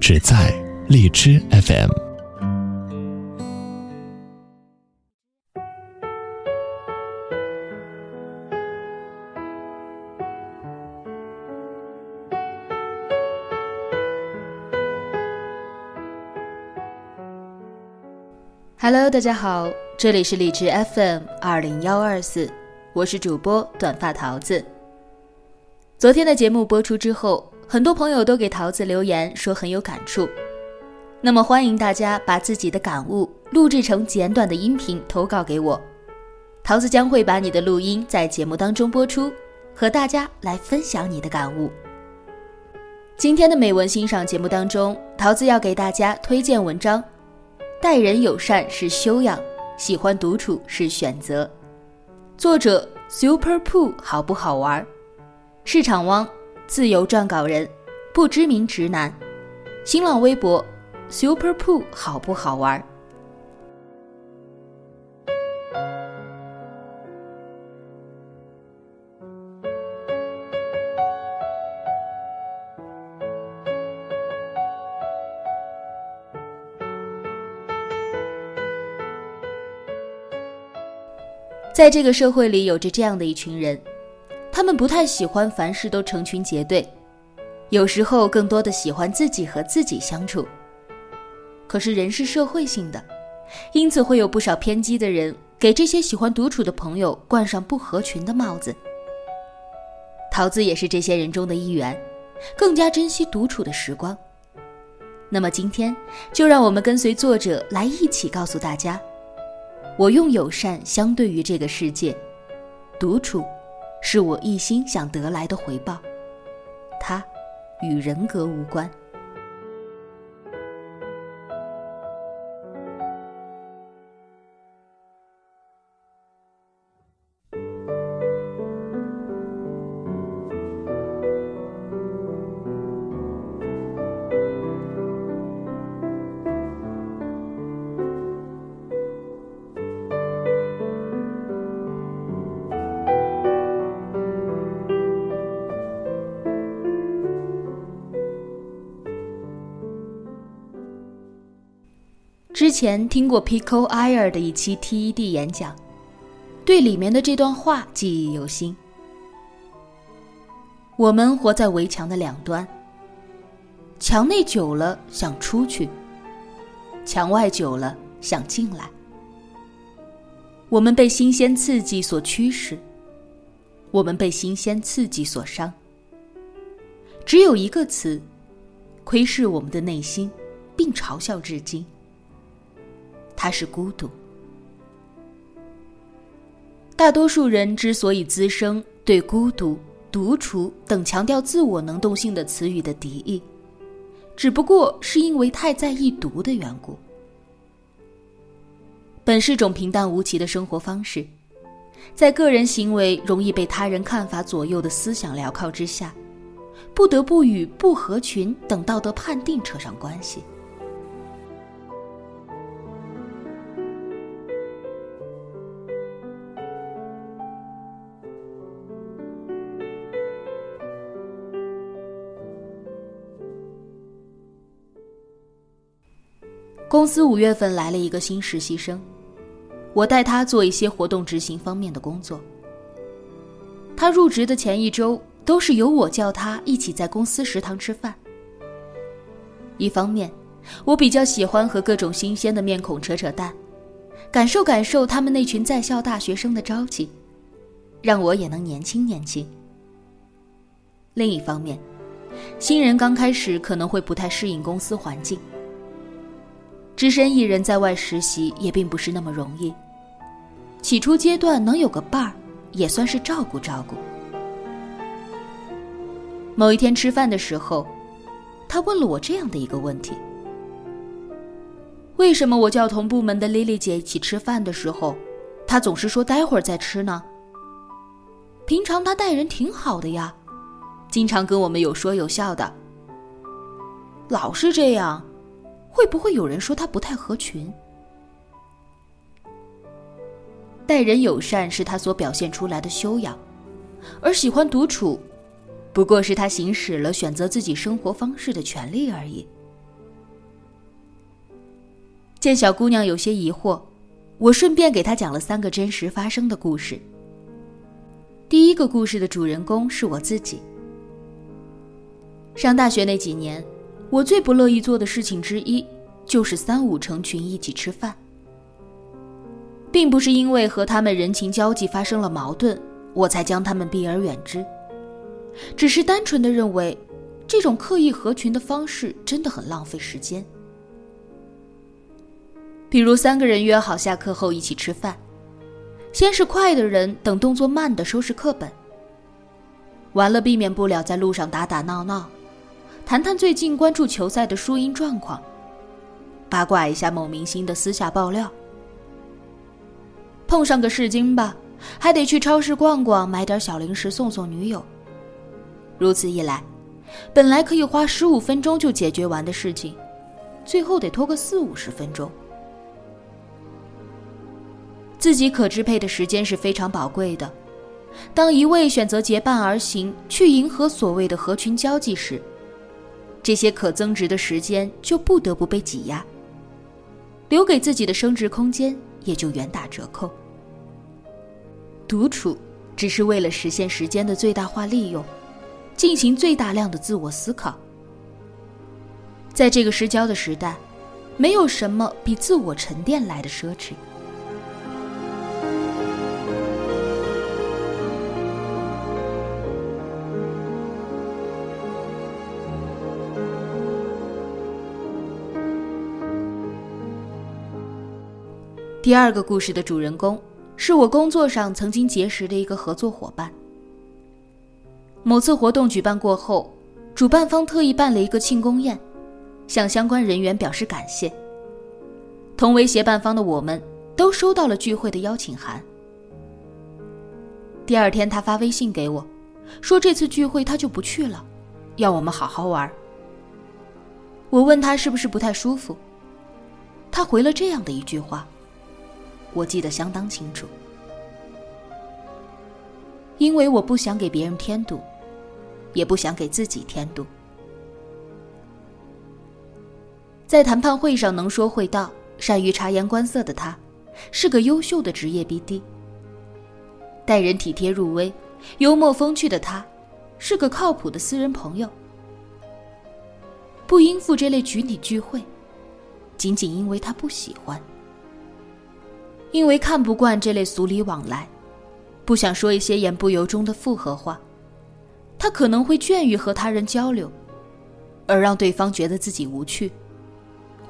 只在荔枝 FM。Hello，大家好，这里是荔枝 FM 二零幺二四，我是主播短发桃子。昨天的节目播出之后。很多朋友都给桃子留言说很有感触，那么欢迎大家把自己的感悟录制成简短的音频投稿给我，桃子将会把你的录音在节目当中播出，和大家来分享你的感悟。今天的美文欣赏节目当中，桃子要给大家推荐文章：待人友善是修养，喜欢独处是选择。作者 Super Poo 好不好玩？市场汪。自由撰稿人，不知名直男，新浪微博，Super Poo 好不好玩？在这个社会里，有着这样的一群人。他们不太喜欢凡事都成群结队，有时候更多的喜欢自己和自己相处。可是人是社会性的，因此会有不少偏激的人给这些喜欢独处的朋友冠上不合群的帽子。桃子也是这些人中的一员，更加珍惜独处的时光。那么今天就让我们跟随作者来一起告诉大家：我用友善相对于这个世界，独处。是我一心想得来的回报，它与人格无关。前听过 Pico Air 的一期 TED 演讲，对里面的这段话记忆犹新。我们活在围墙的两端，墙内久了想出去，墙外久了想进来。我们被新鲜刺激所驱使，我们被新鲜刺激所伤。只有一个词，窥视我们的内心，并嘲笑至今。他是孤独。大多数人之所以滋生对孤独、独处等强调自我能动性的词语的敌意，只不过是因为太在意“独”的缘故。本是种平淡无奇的生活方式，在个人行为容易被他人看法左右的思想镣铐之下，不得不与不合群等道德判定扯上关系。公司五月份来了一个新实习生，我带他做一些活动执行方面的工作。他入职的前一周都是由我叫他一起在公司食堂吃饭。一方面，我比较喜欢和各种新鲜的面孔扯扯淡，感受感受他们那群在校大学生的朝气，让我也能年轻年轻。另一方面，新人刚开始可能会不太适应公司环境。只身一人在外实习也并不是那么容易。起初阶段能有个伴儿，也算是照顾照顾。某一天吃饭的时候，他问了我这样的一个问题：为什么我叫同部门的 Lily 姐一起吃饭的时候，她总是说待会儿再吃呢？平常她待人挺好的呀，经常跟我们有说有笑的。老是这样，会不会有人说他不太合群？待人友善是他所表现出来的修养，而喜欢独处，不过是他行使了选择自己生活方式的权利而已。见小姑娘有些疑惑，我顺便给她讲了三个真实发生的故事。第一个故事的主人公是我自己。上大学那几年，我最不乐意做的事情之一，就是三五成群一起吃饭。并不是因为和他们人情交际发生了矛盾，我才将他们避而远之。只是单纯的认为，这种刻意合群的方式真的很浪费时间。比如三个人约好下课后一起吃饭，先是快的人等动作慢的收拾课本，完了避免不了在路上打打闹闹，谈谈最近关注球赛的输赢状况，八卦一下某明星的私下爆料。碰上个试金吧，还得去超市逛逛，买点小零食送送女友。如此一来，本来可以花十五分钟就解决完的事情，最后得拖个四五十分钟。自己可支配的时间是非常宝贵的，当一味选择结伴而行，去迎合所谓的合群交际时，这些可增值的时间就不得不被挤压，留给自己的升值空间也就远打折扣。独处，只是为了实现时间的最大化利用，进行最大量的自我思考。在这个失焦的时代，没有什么比自我沉淀来的奢侈。第二个故事的主人公。是我工作上曾经结识的一个合作伙伴。某次活动举办过后，主办方特意办了一个庆功宴，向相关人员表示感谢。同为协办方的我们，都收到了聚会的邀请函。第二天，他发微信给我，说这次聚会他就不去了，要我们好好玩。我问他是不是不太舒服，他回了这样的一句话。我记得相当清楚，因为我不想给别人添堵，也不想给自己添堵。在谈判会上能说会道、善于察言观色的他，是个优秀的职业 BD。待人体贴入微、幽默风趣的他，是个靠谱的私人朋友。不应付这类群体聚会，仅仅因为他不喜欢。因为看不惯这类俗礼往来，不想说一些言不由衷的附和话，他可能会倦于和他人交流，而让对方觉得自己无趣，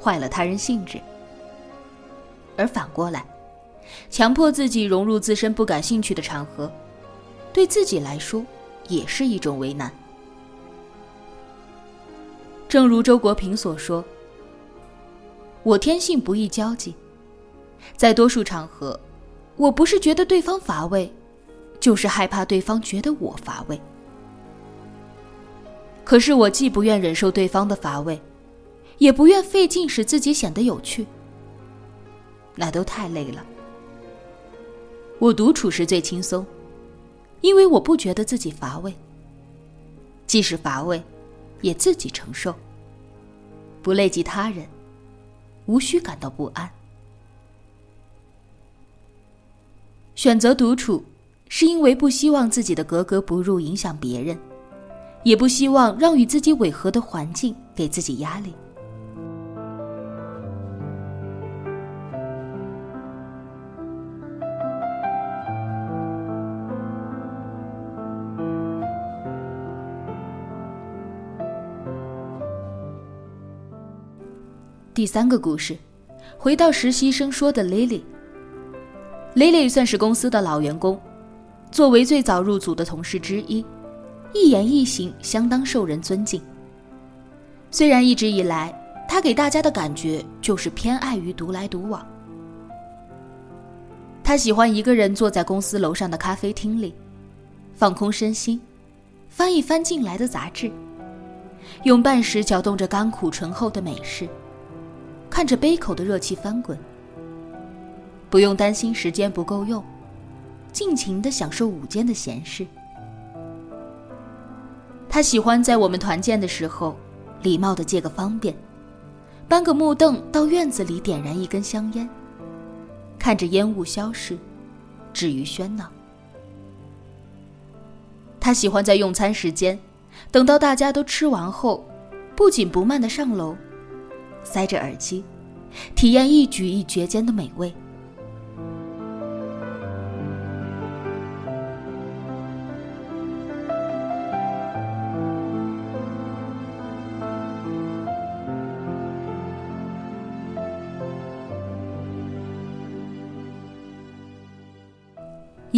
坏了他人兴致。而反过来，强迫自己融入自身不感兴趣的场合，对自己来说也是一种为难。正如周国平所说：“我天性不易交际。”在多数场合，我不是觉得对方乏味，就是害怕对方觉得我乏味。可是我既不愿忍受对方的乏味，也不愿费劲使自己显得有趣，那都太累了。我独处时最轻松，因为我不觉得自己乏味。即使乏味，也自己承受，不累及他人，无需感到不安。选择独处，是因为不希望自己的格格不入影响别人，也不希望让与自己违和的环境给自己压力。第三个故事，回到实习生说的 Lily。Lily 算是公司的老员工，作为最早入组的同事之一，一言一行相当受人尊敬。虽然一直以来他给大家的感觉就是偏爱于独来独往。他喜欢一个人坐在公司楼上的咖啡厅里，放空身心，翻一翻进来的杂志，用半时搅动着甘苦醇厚的美式，看着杯口的热气翻滚，不用担心时间不够用，尽情的享受午间的闲事。他喜欢在我们团建的时候，礼貌的借个方便，搬个木凳到院子里点燃一根香烟。看着烟雾消逝，止于喧闹。他喜欢在用餐时间，等到大家都吃完后，不紧不慢的上楼，塞着耳机，体验一举一绝间的美味。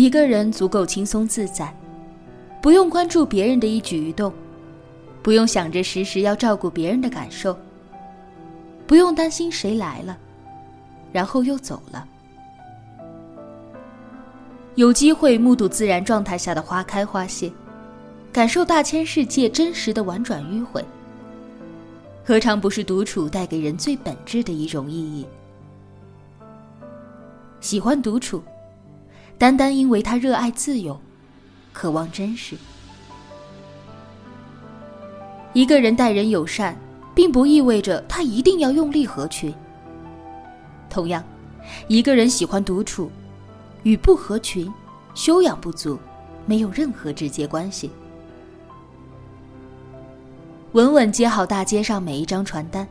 一个人足够轻松自在，不用关注别人的一举一动，不用想着时时要照顾别人的感受，不用担心谁来了，然后又走了。有机会目睹自然状态下的花开花谢，感受大千世界真实的婉转迂回，何尝不是独处带给人最本质的一种意义？喜欢独处。单单因为他热爱自由，渴望真实。一个人待人友善，并不意味着他一定要用力合群。同样，一个人喜欢独处，与不合群、修养不足没有任何直接关系。稳稳接好大街上每一张传单，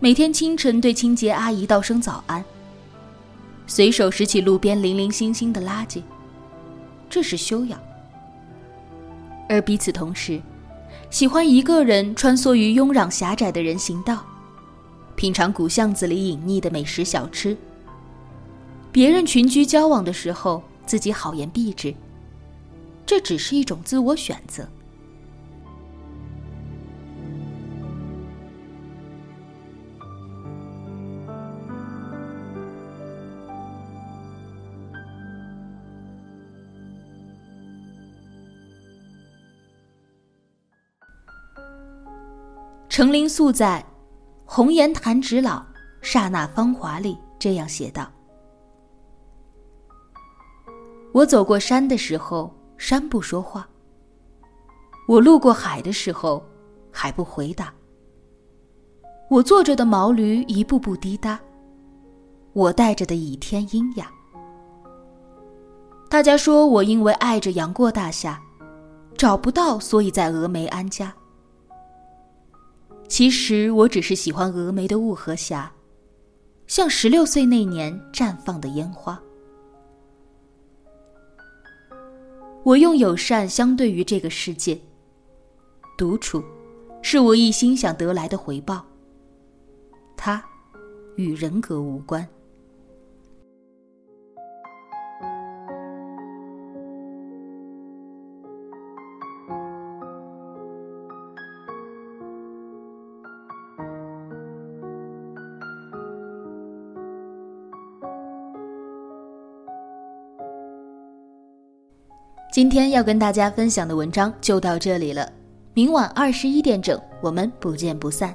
每天清晨对清洁阿姨道声早安。随手拾起路边零零星星的垃圾，这是修养；而彼此同时，喜欢一个人穿梭于拥攘狭窄的人行道，品尝古巷子里隐匿的美食小吃。别人群居交往的时候，自己好言避之，这只是一种自我选择。程灵素在《红颜弹指老，刹那芳华》里这样写道：“我走过山的时候，山不说话；我路过海的时候，海不回答；我坐着的毛驴一步步滴答；我带着的倚天阴雅。大家说我因为爱着杨过大侠，找不到，所以在峨眉安家。”其实我只是喜欢峨眉的雾和霞，像十六岁那年绽放的烟花。我用友善相对于这个世界，独处，是我一心想得来的回报。它，与人格无关。今天要跟大家分享的文章就到这里了，明晚二十一点整，我们不见不散。